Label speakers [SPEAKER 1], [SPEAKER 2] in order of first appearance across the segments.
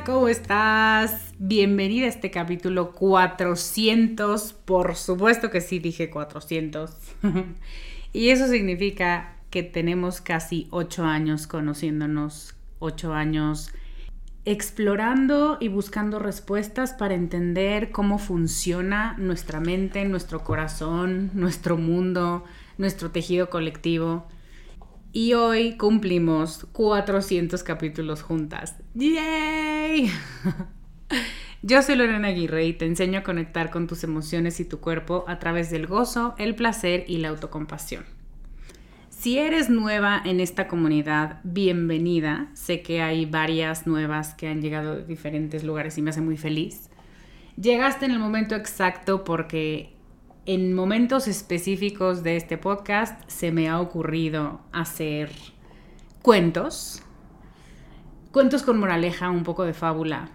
[SPEAKER 1] ¿Cómo estás? Bienvenida a este capítulo 400. Por supuesto que sí dije 400. y eso significa que tenemos casi 8 años conociéndonos, 8 años explorando y buscando respuestas para entender cómo funciona nuestra mente, nuestro corazón, nuestro mundo, nuestro tejido colectivo. Y hoy cumplimos 400 capítulos juntas. ¡Yay! Yo soy Lorena Aguirre y te enseño a conectar con tus emociones y tu cuerpo a través del gozo, el placer y la autocompasión. Si eres nueva en esta comunidad, bienvenida. Sé que hay varias nuevas que han llegado de diferentes lugares y me hace muy feliz. Llegaste en el momento exacto porque en momentos específicos de este podcast se me ha ocurrido hacer cuentos, cuentos con moraleja, un poco de fábula.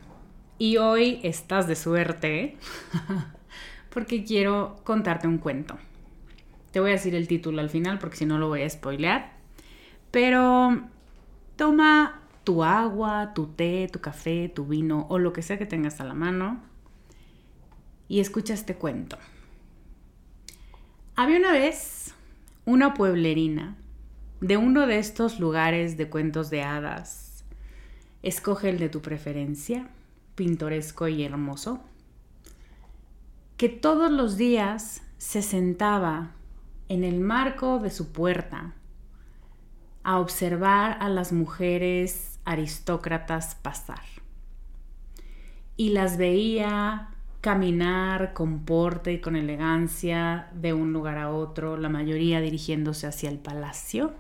[SPEAKER 1] Y hoy estás de suerte porque quiero contarte un cuento. Te voy a decir el título al final porque si no lo voy a spoilear. Pero toma tu agua, tu té, tu café, tu vino o lo que sea que tengas a la mano y escucha este cuento. Había una vez una pueblerina de uno de estos lugares de cuentos de hadas. Escoge el de tu preferencia, pintoresco y hermoso, que todos los días se sentaba en el marco de su puerta a observar a las mujeres aristócratas pasar. Y las veía caminar con porte y con elegancia de un lugar a otro, la mayoría dirigiéndose hacia el palacio.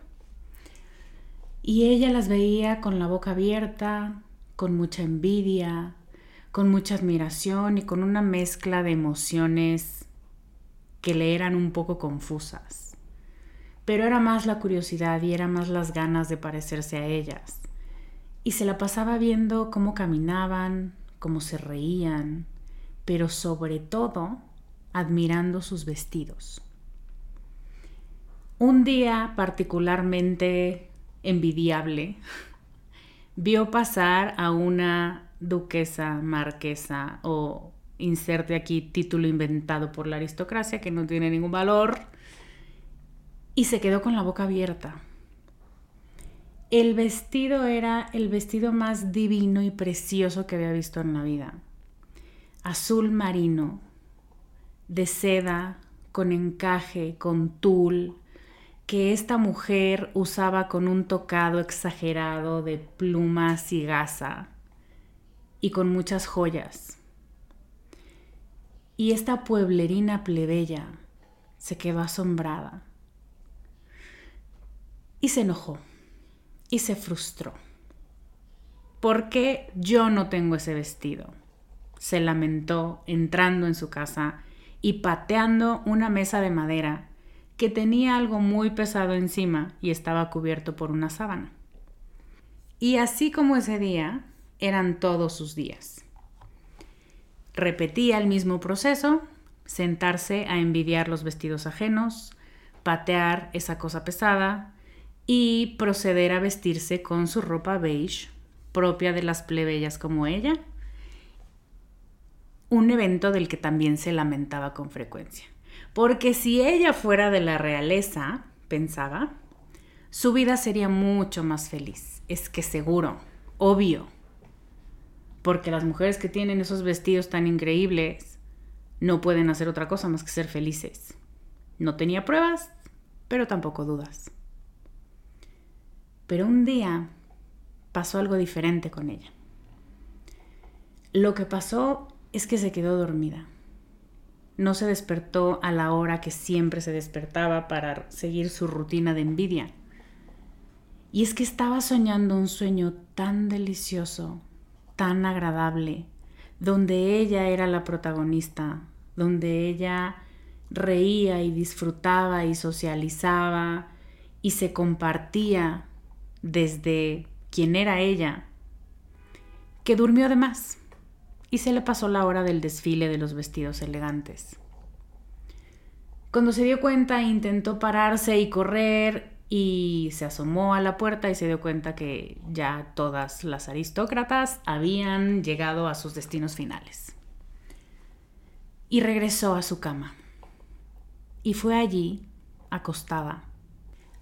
[SPEAKER 1] Y ella las veía con la boca abierta, con mucha envidia, con mucha admiración y con una mezcla de emociones que le eran un poco confusas. Pero era más la curiosidad y era más las ganas de parecerse a ellas. Y se la pasaba viendo cómo caminaban, cómo se reían, pero sobre todo admirando sus vestidos. Un día particularmente envidiable, vio pasar a una duquesa, marquesa o inserte aquí título inventado por la aristocracia que no tiene ningún valor y se quedó con la boca abierta. El vestido era el vestido más divino y precioso que había visto en la vida azul marino, de seda, con encaje, con tul, que esta mujer usaba con un tocado exagerado de plumas y gasa y con muchas joyas. Y esta pueblerina plebeya se quedó asombrada y se enojó y se frustró. ¿Por qué yo no tengo ese vestido? Se lamentó entrando en su casa y pateando una mesa de madera que tenía algo muy pesado encima y estaba cubierto por una sábana. Y así como ese día, eran todos sus días. Repetía el mismo proceso, sentarse a envidiar los vestidos ajenos, patear esa cosa pesada y proceder a vestirse con su ropa beige, propia de las plebeyas como ella, un evento del que también se lamentaba con frecuencia. Porque si ella fuera de la realeza, pensaba, su vida sería mucho más feliz. Es que seguro, obvio. Porque las mujeres que tienen esos vestidos tan increíbles no pueden hacer otra cosa más que ser felices. No tenía pruebas, pero tampoco dudas. Pero un día pasó algo diferente con ella. Lo que pasó es que se quedó dormida. No se despertó a la hora que siempre se despertaba para seguir su rutina de envidia. Y es que estaba soñando un sueño tan delicioso, tan agradable, donde ella era la protagonista, donde ella reía y disfrutaba y socializaba y se compartía desde quien era ella, que durmió de más y se le pasó la hora del desfile de los vestidos elegantes. Cuando se dio cuenta intentó pararse y correr y se asomó a la puerta y se dio cuenta que ya todas las aristócratas habían llegado a sus destinos finales. Y regresó a su cama. Y fue allí, acostada,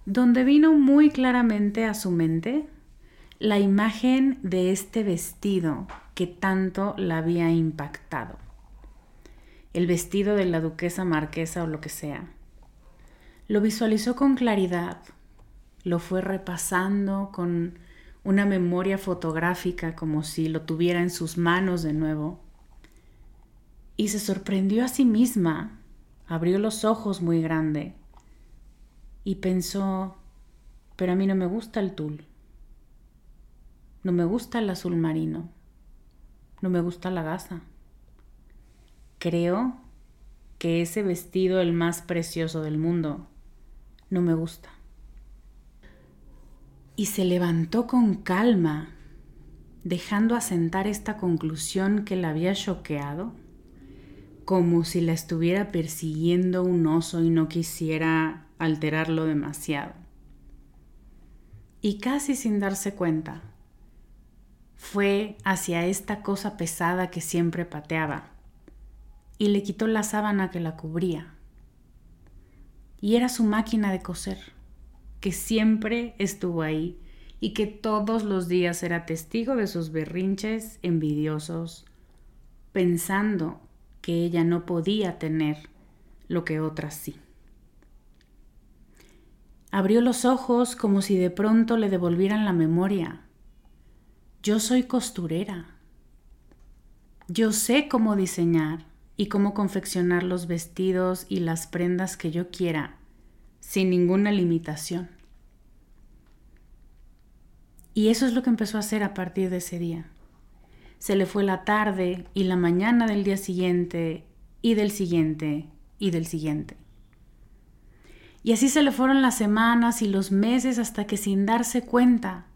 [SPEAKER 1] donde vino muy claramente a su mente la imagen de este vestido que tanto la había impactado. El vestido de la duquesa marquesa o lo que sea. Lo visualizó con claridad, lo fue repasando con una memoria fotográfica como si lo tuviera en sus manos de nuevo. Y se sorprendió a sí misma, abrió los ojos muy grande y pensó, pero a mí no me gusta el tul, no me gusta el azul marino, no me gusta la gasa. Creo que ese vestido, el más precioso del mundo, no me gusta. Y se levantó con calma, dejando asentar esta conclusión que la había choqueado, como si la estuviera persiguiendo un oso y no quisiera alterarlo demasiado. Y casi sin darse cuenta, fue hacia esta cosa pesada que siempre pateaba y le quitó la sábana que la cubría. Y era su máquina de coser, que siempre estuvo ahí y que todos los días era testigo de sus berrinches envidiosos, pensando que ella no podía tener lo que otras sí. Abrió los ojos como si de pronto le devolvieran la memoria yo soy costurera. Yo sé cómo diseñar y cómo confeccionar los vestidos y las prendas que yo quiera, sin ninguna limitación. Y eso es lo que empezó a hacer a partir de ese día. Se le fue la tarde y la mañana del día siguiente y del siguiente y del siguiente. Y así se le fueron las semanas y los meses hasta que sin darse cuenta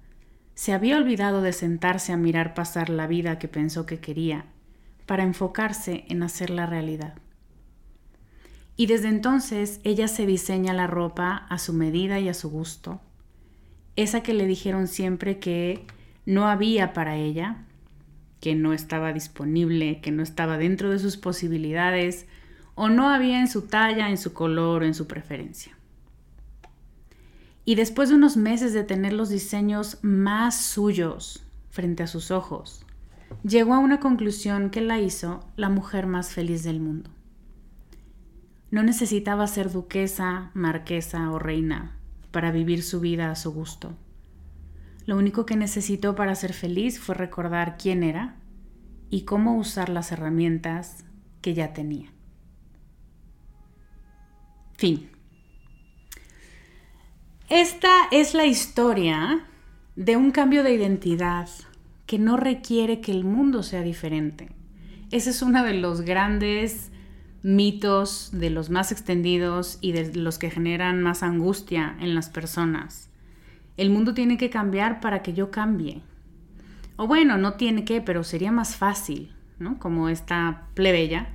[SPEAKER 1] se había olvidado de sentarse a mirar pasar la vida que pensó que quería, para enfocarse en hacer la realidad. Y desde entonces ella se diseña la ropa a su medida y a su gusto, esa que le dijeron siempre que no había para ella, que no estaba disponible, que no estaba dentro de sus posibilidades, o no había en su talla, en su color o en su preferencia. Y después de unos meses de tener los diseños más suyos frente a sus ojos, llegó a una conclusión que la hizo la mujer más feliz del mundo. No necesitaba ser duquesa, marquesa o reina para vivir su vida a su gusto. Lo único que necesitó para ser feliz fue recordar quién era y cómo usar las herramientas que ya tenía. Fin. Esta es la historia de un cambio de identidad que no requiere que el mundo sea diferente. Ese es uno de los grandes mitos, de los más extendidos y de los que generan más angustia en las personas. El mundo tiene que cambiar para que yo cambie. O bueno, no tiene que, pero sería más fácil, ¿no? Como esta plebeya.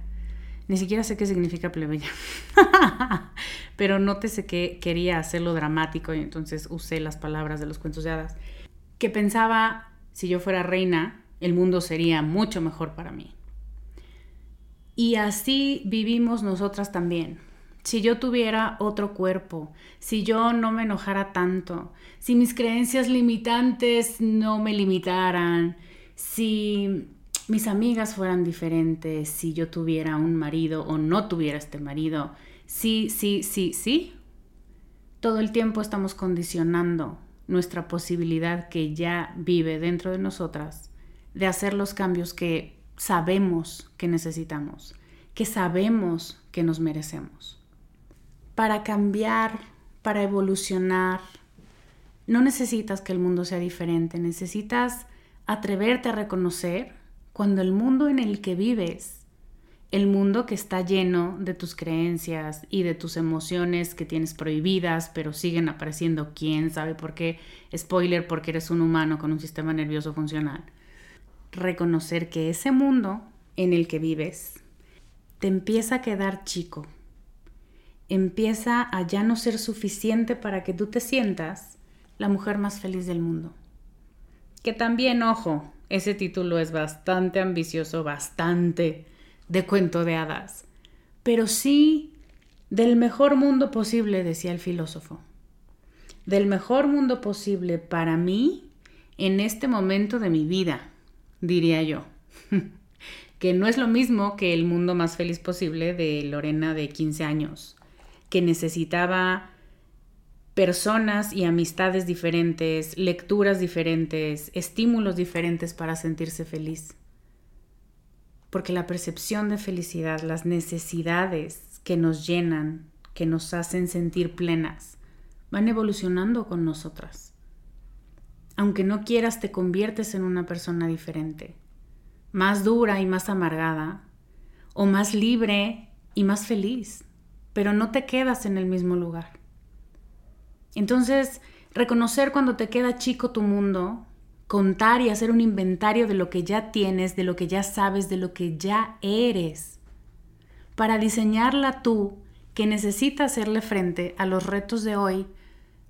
[SPEAKER 1] Ni siquiera sé qué significa plebeya. pero nótese que quería hacerlo dramático y entonces usé las palabras de los cuentos de hadas. Que pensaba, si yo fuera reina, el mundo sería mucho mejor para mí. Y así vivimos nosotras también. Si yo tuviera otro cuerpo, si yo no me enojara tanto, si mis creencias limitantes no me limitaran, si mis amigas fueran diferentes, si yo tuviera un marido o no tuviera este marido, sí, sí, sí, sí. Todo el tiempo estamos condicionando nuestra posibilidad que ya vive dentro de nosotras de hacer los cambios que sabemos que necesitamos, que sabemos que nos merecemos. Para cambiar, para evolucionar, no necesitas que el mundo sea diferente, necesitas atreverte a reconocer cuando el mundo en el que vives, el mundo que está lleno de tus creencias y de tus emociones que tienes prohibidas, pero siguen apareciendo, quién sabe por qué, spoiler, porque eres un humano con un sistema nervioso funcional. Reconocer que ese mundo en el que vives te empieza a quedar chico, empieza a ya no ser suficiente para que tú te sientas la mujer más feliz del mundo. Que también, ojo, ese título es bastante ambicioso, bastante de cuento de hadas, pero sí del mejor mundo posible, decía el filósofo. Del mejor mundo posible para mí en este momento de mi vida diría yo. que no es lo mismo que el mundo más feliz posible de Lorena de 15 años, que necesitaba personas y amistades diferentes, lecturas diferentes, estímulos diferentes para sentirse feliz. Porque la percepción de felicidad, las necesidades que nos llenan, que nos hacen sentir plenas, van evolucionando con nosotras aunque no quieras, te conviertes en una persona diferente, más dura y más amargada, o más libre y más feliz, pero no te quedas en el mismo lugar. Entonces, reconocer cuando te queda chico tu mundo, contar y hacer un inventario de lo que ya tienes, de lo que ya sabes, de lo que ya eres, para diseñarla tú que necesita hacerle frente a los retos de hoy,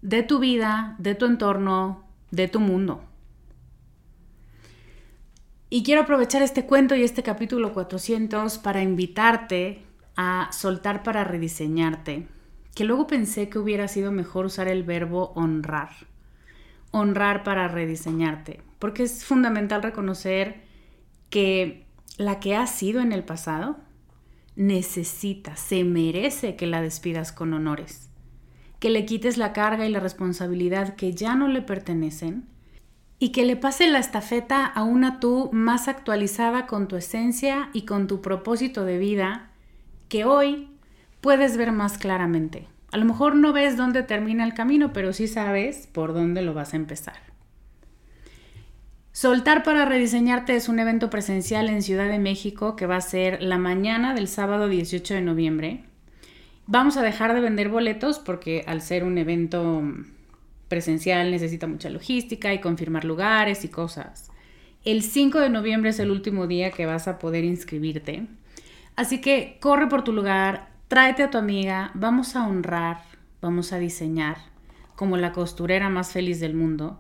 [SPEAKER 1] de tu vida, de tu entorno, de tu mundo. Y quiero aprovechar este cuento y este capítulo 400 para invitarte a soltar para rediseñarte, que luego pensé que hubiera sido mejor usar el verbo honrar. Honrar para rediseñarte, porque es fundamental reconocer que la que has sido en el pasado necesita, se merece que la despidas con honores que le quites la carga y la responsabilidad que ya no le pertenecen y que le pase la estafeta a una tú más actualizada con tu esencia y con tu propósito de vida que hoy puedes ver más claramente. A lo mejor no ves dónde termina el camino, pero sí sabes por dónde lo vas a empezar. Soltar para rediseñarte es un evento presencial en Ciudad de México que va a ser la mañana del sábado 18 de noviembre. Vamos a dejar de vender boletos porque al ser un evento presencial necesita mucha logística y confirmar lugares y cosas. El 5 de noviembre es el último día que vas a poder inscribirte. Así que corre por tu lugar, tráete a tu amiga, vamos a honrar, vamos a diseñar, como la costurera más feliz del mundo,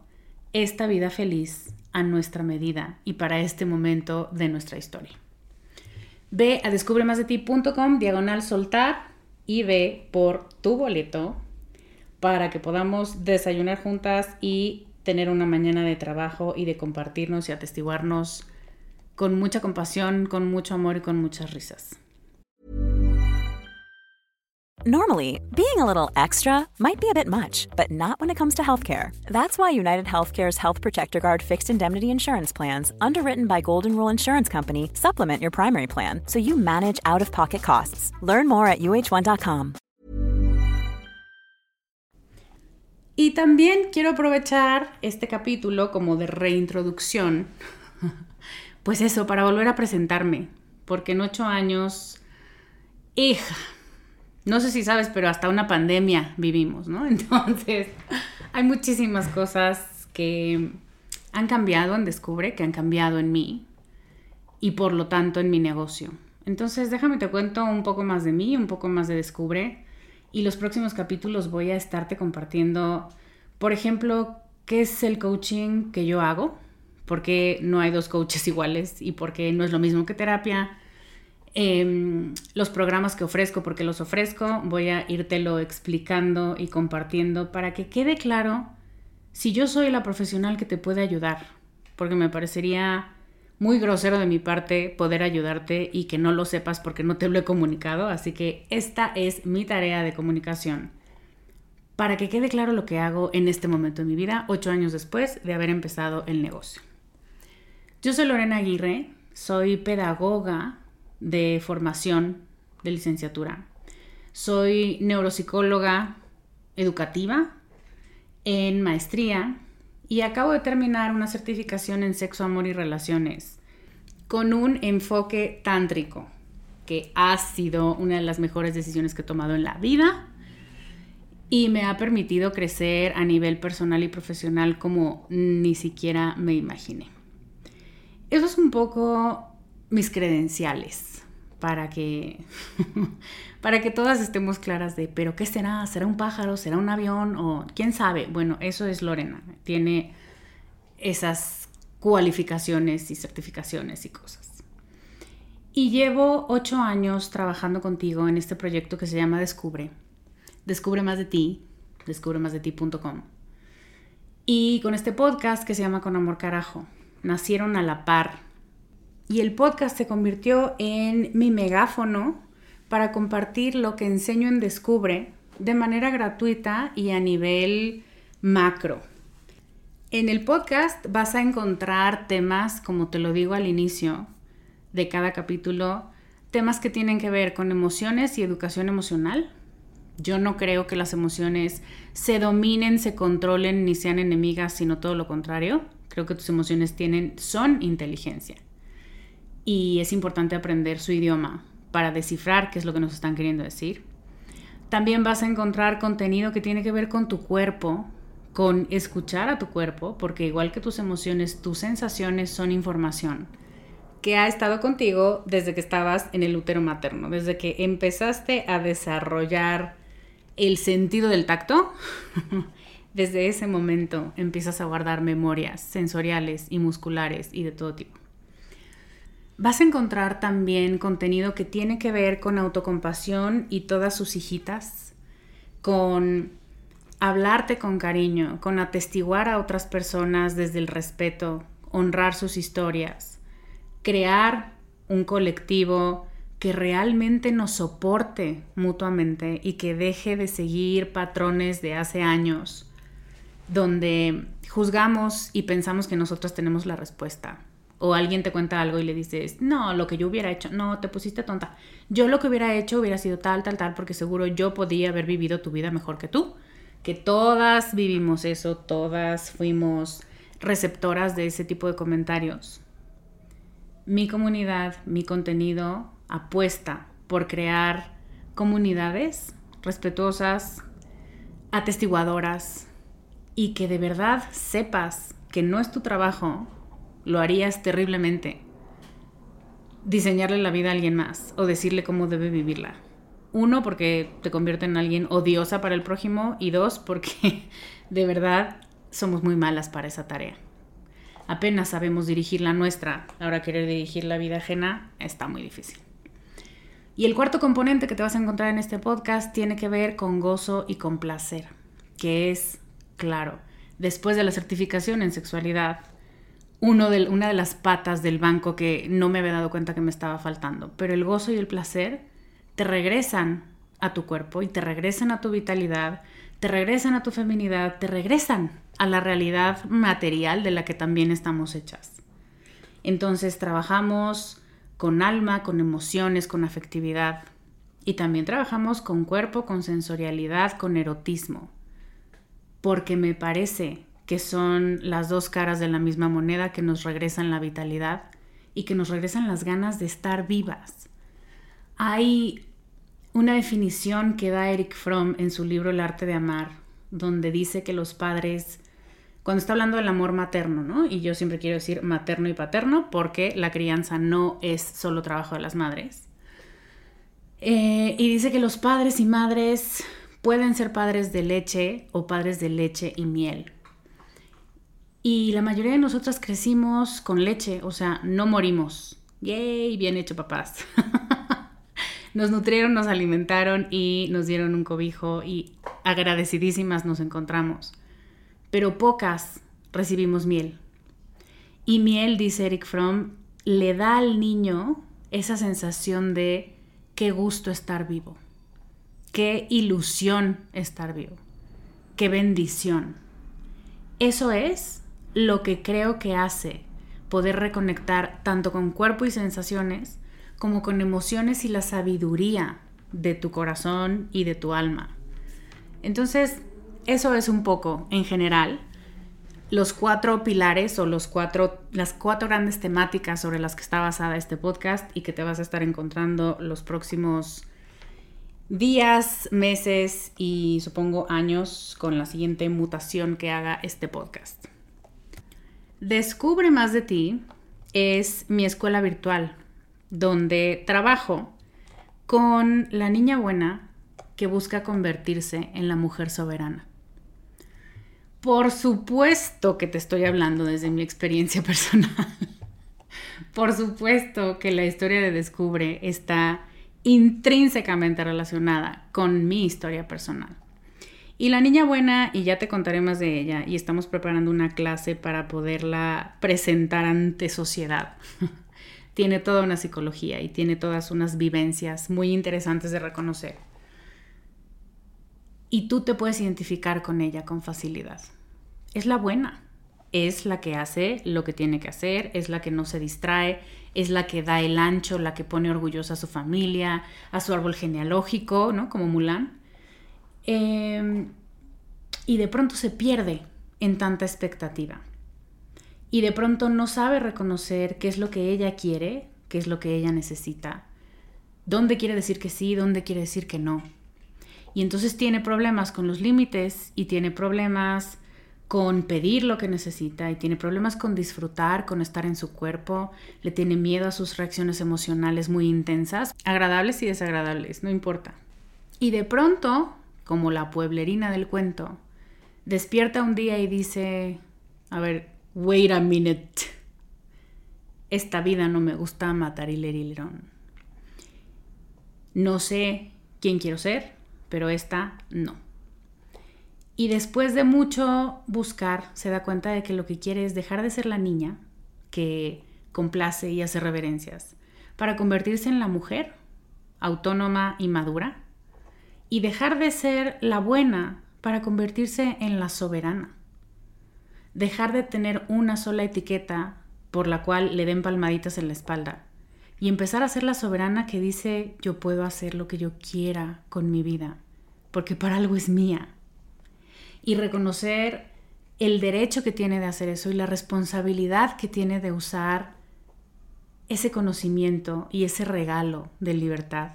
[SPEAKER 1] esta vida feliz a nuestra medida y para este momento de nuestra historia. Ve a descubremasdeti.com diagonal soltar y ve por tu boleto para que podamos desayunar juntas y tener una mañana de trabajo y de compartirnos y atestiguarnos con mucha compasión, con mucho amor y con muchas risas.
[SPEAKER 2] Normally, being a little extra might be a bit much, but not when it comes to healthcare. That's why United Healthcare's Health Protector Guard fixed indemnity insurance plans, underwritten by Golden Rule Insurance Company, supplement your primary plan so you manage out of pocket costs. Learn more at uh1.com.
[SPEAKER 1] Y también quiero aprovechar este capítulo como de reintroducción, pues eso, para volver a presentarme, porque en ocho años, hija no sé si sabes, pero hasta una pandemia vivimos, ¿no? Entonces, hay muchísimas cosas que han cambiado en Descubre, que han cambiado en mí y por lo tanto en mi negocio. Entonces, déjame te cuento un poco más de mí, un poco más de Descubre y los próximos capítulos voy a estarte compartiendo, por ejemplo, qué es el coaching que yo hago, porque no hay dos coaches iguales y porque no es lo mismo que terapia Em, los programas que ofrezco, porque los ofrezco, voy a lo explicando y compartiendo para que quede claro si yo soy la profesional que te puede ayudar, porque me parecería muy grosero de mi parte poder ayudarte y que no lo sepas porque no te lo he comunicado, así que esta es mi tarea de comunicación. Para que quede claro lo que hago en este momento de mi vida, ocho años después de haber empezado el negocio. Yo soy Lorena Aguirre, soy pedagoga, de formación de licenciatura. Soy neuropsicóloga educativa en maestría y acabo de terminar una certificación en sexo, amor y relaciones con un enfoque tántrico, que ha sido una de las mejores decisiones que he tomado en la vida y me ha permitido crecer a nivel personal y profesional como ni siquiera me imaginé. Eso es un poco mis credenciales para que, para que todas estemos claras de, pero ¿qué será? ¿Será un pájaro? ¿Será un avión? ¿O quién sabe? Bueno, eso es Lorena. Tiene esas cualificaciones y certificaciones y cosas. Y llevo ocho años trabajando contigo en este proyecto que se llama Descubre. Descubre más de ti, descubremasdeti.com. Y con este podcast que se llama Con Amor Carajo. Nacieron a la par y el podcast se convirtió en mi megáfono para compartir lo que enseño en Descubre de manera gratuita y a nivel macro. En el podcast vas a encontrar temas, como te lo digo al inicio de cada capítulo, temas que tienen que ver con emociones y educación emocional. Yo no creo que las emociones se dominen, se controlen ni sean enemigas, sino todo lo contrario. Creo que tus emociones tienen, son inteligencia y es importante aprender su idioma para descifrar qué es lo que nos están queriendo decir. También vas a encontrar contenido que tiene que ver con tu cuerpo, con escuchar a tu cuerpo, porque igual que tus emociones, tus sensaciones son información que ha estado contigo desde que estabas en el útero materno, desde que empezaste a desarrollar el sentido del tacto. desde ese momento empiezas a guardar memorias sensoriales y musculares y de todo tipo. Vas a encontrar también contenido que tiene que ver con autocompasión y todas sus hijitas, con hablarte con cariño, con atestiguar a otras personas desde el respeto, honrar sus historias, crear un colectivo que realmente nos soporte mutuamente y que deje de seguir patrones de hace años donde juzgamos y pensamos que nosotros tenemos la respuesta o alguien te cuenta algo y le dices, no, lo que yo hubiera hecho, no, te pusiste tonta. Yo lo que hubiera hecho hubiera sido tal, tal, tal, porque seguro yo podía haber vivido tu vida mejor que tú. Que todas vivimos eso, todas fuimos receptoras de ese tipo de comentarios. Mi comunidad, mi contenido apuesta por crear comunidades respetuosas, atestiguadoras y que de verdad sepas que no es tu trabajo lo harías terriblemente. Diseñarle la vida a alguien más o decirle cómo debe vivirla. Uno, porque te convierte en alguien odiosa para el prójimo y dos, porque de verdad somos muy malas para esa tarea. Apenas sabemos dirigir la nuestra, ahora querer dirigir la vida ajena está muy difícil. Y el cuarto componente que te vas a encontrar en este podcast tiene que ver con gozo y con placer, que es, claro, después de la certificación en sexualidad, una de las patas del banco que no me había dado cuenta que me estaba faltando. Pero el gozo y el placer te regresan a tu cuerpo y te regresan a tu vitalidad, te regresan a tu feminidad, te regresan a la realidad material de la que también estamos hechas. Entonces trabajamos con alma, con emociones, con afectividad. Y también trabajamos con cuerpo, con sensorialidad, con erotismo. Porque me parece que son las dos caras de la misma moneda que nos regresan la vitalidad y que nos regresan las ganas de estar vivas. Hay una definición que da Eric Fromm en su libro El arte de amar, donde dice que los padres, cuando está hablando del amor materno, ¿no? Y yo siempre quiero decir materno y paterno porque la crianza no es solo trabajo de las madres. Eh, y dice que los padres y madres pueden ser padres de leche o padres de leche y miel. Y la mayoría de nosotras crecimos con leche, o sea, no morimos. ¡Yay! Bien hecho, papás. nos nutrieron, nos alimentaron y nos dieron un cobijo y agradecidísimas nos encontramos. Pero pocas recibimos miel. Y miel, dice Eric Fromm, le da al niño esa sensación de qué gusto estar vivo, qué ilusión estar vivo, qué bendición. Eso es lo que creo que hace poder reconectar tanto con cuerpo y sensaciones como con emociones y la sabiduría de tu corazón y de tu alma. Entonces, eso es un poco, en general, los cuatro pilares o los cuatro, las cuatro grandes temáticas sobre las que está basada este podcast y que te vas a estar encontrando los próximos días, meses y supongo años con la siguiente mutación que haga este podcast. Descubre más de ti es mi escuela virtual donde trabajo con la niña buena que busca convertirse en la mujer soberana. Por supuesto que te estoy hablando desde mi experiencia personal. Por supuesto que la historia de Descubre está intrínsecamente relacionada con mi historia personal. Y la niña buena, y ya te contaré más de ella, y estamos preparando una clase para poderla presentar ante sociedad. tiene toda una psicología y tiene todas unas vivencias muy interesantes de reconocer. Y tú te puedes identificar con ella con facilidad. Es la buena, es la que hace lo que tiene que hacer, es la que no se distrae, es la que da el ancho, la que pone orgullosa a su familia, a su árbol genealógico, ¿no? Como Mulan. Em, y de pronto se pierde en tanta expectativa y de pronto no sabe reconocer qué es lo que ella quiere, qué es lo que ella necesita, dónde quiere decir que sí, dónde quiere decir que no. Y entonces tiene problemas con los límites y tiene problemas con pedir lo que necesita y tiene problemas con disfrutar, con estar en su cuerpo, le tiene miedo a sus reacciones emocionales muy intensas, agradables y desagradables, no importa. Y de pronto, como la pueblerina del cuento, despierta un día y dice, a ver, Wait a minute. Esta vida no me gusta matar y No sé quién quiero ser, pero esta no. Y después de mucho buscar, se da cuenta de que lo que quiere es dejar de ser la niña que complace y hace reverencias, para convertirse en la mujer autónoma y madura, y dejar de ser la buena para convertirse en la soberana dejar de tener una sola etiqueta por la cual le den palmaditas en la espalda y empezar a ser la soberana que dice yo puedo hacer lo que yo quiera con mi vida, porque para algo es mía. Y reconocer el derecho que tiene de hacer eso y la responsabilidad que tiene de usar ese conocimiento y ese regalo de libertad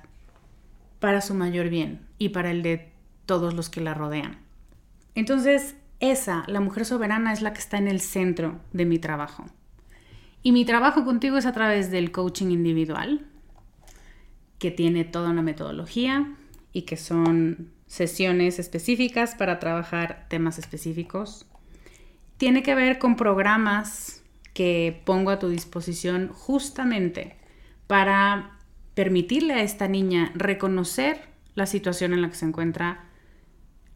[SPEAKER 1] para su mayor bien y para el de todos los que la rodean. Entonces, esa, la mujer soberana, es la que está en el centro de mi trabajo. Y mi trabajo contigo es a través del coaching individual, que tiene toda una metodología y que son sesiones específicas para trabajar temas específicos. Tiene que ver con programas que pongo a tu disposición justamente para permitirle a esta niña reconocer la situación en la que se encuentra,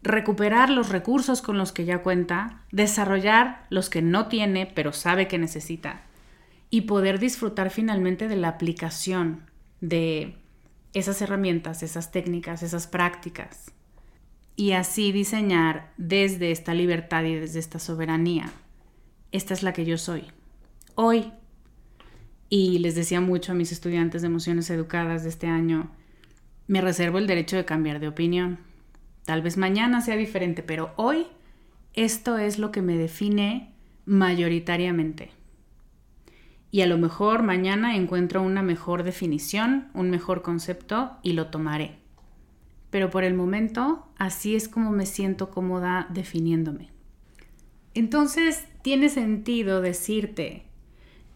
[SPEAKER 1] recuperar los recursos con los que ya cuenta, desarrollar los que no tiene pero sabe que necesita y poder disfrutar finalmente de la aplicación de esas herramientas, esas técnicas, esas prácticas. Y así diseñar desde esta libertad y desde esta soberanía. Esta es la que yo soy. Hoy. Y les decía mucho a mis estudiantes de emociones educadas de este año, me reservo el derecho de cambiar de opinión. Tal vez mañana sea diferente, pero hoy esto es lo que me define mayoritariamente. Y a lo mejor mañana encuentro una mejor definición, un mejor concepto y lo tomaré. Pero por el momento así es como me siento cómoda definiéndome. Entonces tiene sentido decirte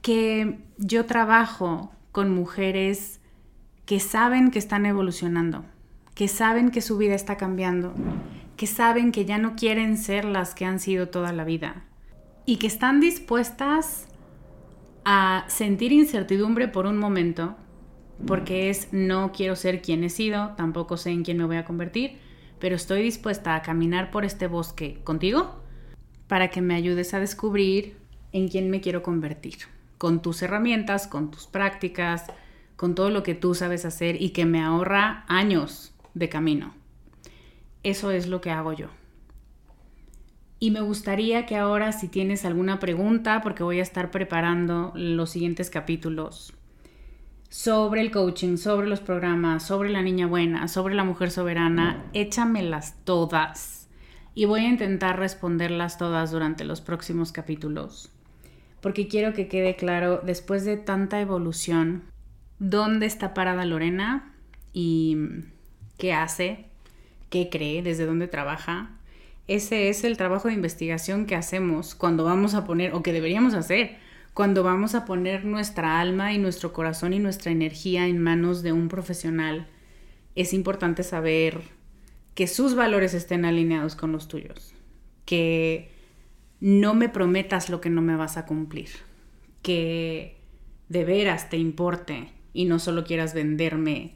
[SPEAKER 1] que yo trabajo con mujeres que saben que están evolucionando, que saben que su vida está cambiando, que saben que ya no quieren ser las que han sido toda la vida y que están dispuestas a sentir incertidumbre por un momento, porque es no quiero ser quien he sido, tampoco sé en quién me voy a convertir, pero estoy dispuesta a caminar por este bosque contigo para que me ayudes a descubrir en quién me quiero convertir, con tus herramientas, con tus prácticas, con todo lo que tú sabes hacer y que me ahorra años de camino. Eso es lo que hago yo. Y me gustaría que ahora si tienes alguna pregunta, porque voy a estar preparando los siguientes capítulos sobre el coaching, sobre los programas, sobre la niña buena, sobre la mujer soberana, échamelas todas. Y voy a intentar responderlas todas durante los próximos capítulos. Porque quiero que quede claro, después de tanta evolución, dónde está parada Lorena y qué hace, qué cree, desde dónde trabaja. Ese es el trabajo de investigación que hacemos cuando vamos a poner, o que deberíamos hacer, cuando vamos a poner nuestra alma y nuestro corazón y nuestra energía en manos de un profesional. Es importante saber que sus valores estén alineados con los tuyos, que no me prometas lo que no me vas a cumplir, que de veras te importe y no solo quieras venderme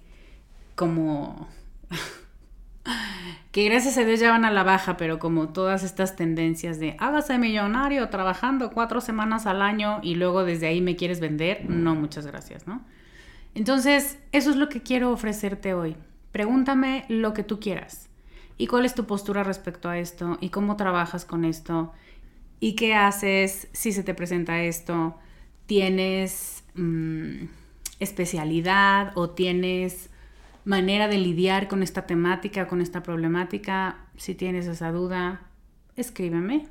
[SPEAKER 1] como... que gracias a Dios ya van a la baja, pero como todas estas tendencias de hágase millonario trabajando cuatro semanas al año y luego desde ahí me quieres vender, no, muchas gracias, ¿no? Entonces, eso es lo que quiero ofrecerte hoy. Pregúntame lo que tú quieras. ¿Y cuál es tu postura respecto a esto? ¿Y cómo trabajas con esto? ¿Y qué haces si se te presenta esto? ¿Tienes... Mm, especialidad o tienes manera de lidiar con esta temática, con esta problemática, si tienes esa duda, escríbeme.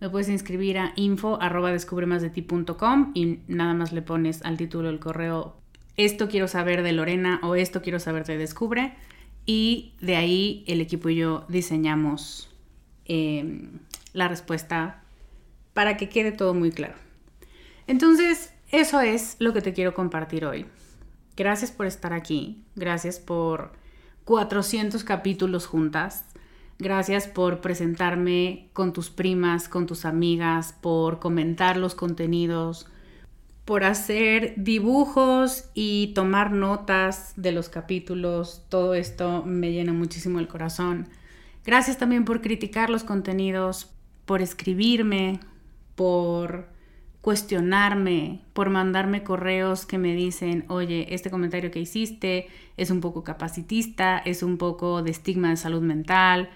[SPEAKER 1] Me puedes inscribir a info arroba y nada más le pones al título del correo esto quiero saber de Lorena o esto quiero saber de Descubre y de ahí el equipo y yo diseñamos em, la respuesta para que quede todo muy claro. Entonces, eso es lo que te quiero compartir hoy. Gracias por estar aquí. Gracias por 400 capítulos juntas. Gracias por presentarme con tus primas, con tus amigas, por comentar los contenidos, por hacer dibujos y tomar notas de los capítulos. Todo esto me llena muchísimo el corazón. Gracias también por criticar los contenidos, por escribirme, por cuestionarme, por mandarme correos que me dicen, oye, este comentario que hiciste es un poco capacitista, es un poco de estigma de salud mental.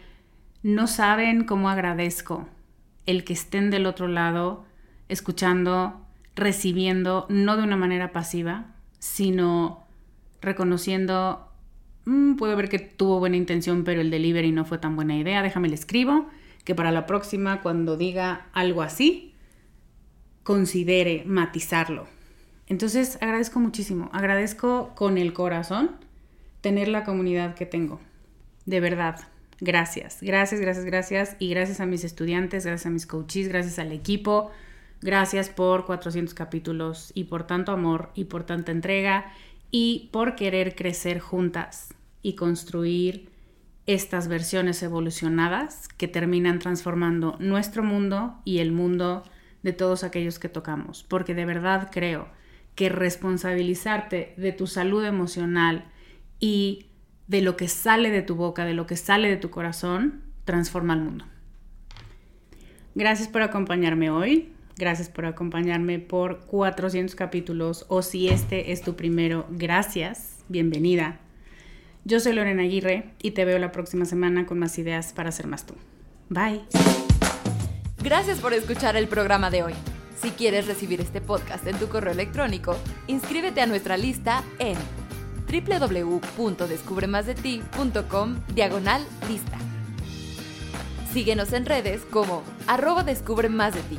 [SPEAKER 1] No saben cómo agradezco el que estén del otro lado, escuchando, recibiendo, no de una manera pasiva, sino reconociendo, mm, puedo ver que tuvo buena intención, pero el delivery no fue tan buena idea, déjame le escribo, que para la próxima, cuando diga algo así, considere matizarlo. Entonces agradezco muchísimo, agradezco con el corazón tener la comunidad que tengo. De verdad, gracias, gracias, gracias, gracias. Y gracias a mis estudiantes, gracias a mis coaches, gracias al equipo. Gracias por 400 capítulos y por tanto amor y por tanta entrega y por querer crecer juntas y construir estas versiones evolucionadas que terminan transformando nuestro mundo y el mundo de todos aquellos que tocamos, porque de verdad creo que responsabilizarte de tu salud emocional y de lo que sale de tu boca, de lo que sale de tu corazón, transforma el mundo. Gracias por acompañarme hoy. Gracias por acompañarme por 400 capítulos o si este es tu primero, gracias, bienvenida. Yo soy Lorena Aguirre y te veo la próxima semana con más ideas para ser más tú. Bye.
[SPEAKER 3] Gracias por escuchar el programa de hoy. Si quieres recibir este podcast en tu correo electrónico, inscríbete a nuestra lista en www.descubremasdeti.com diagonal lista. Síguenos en redes como arroba descubre de ti.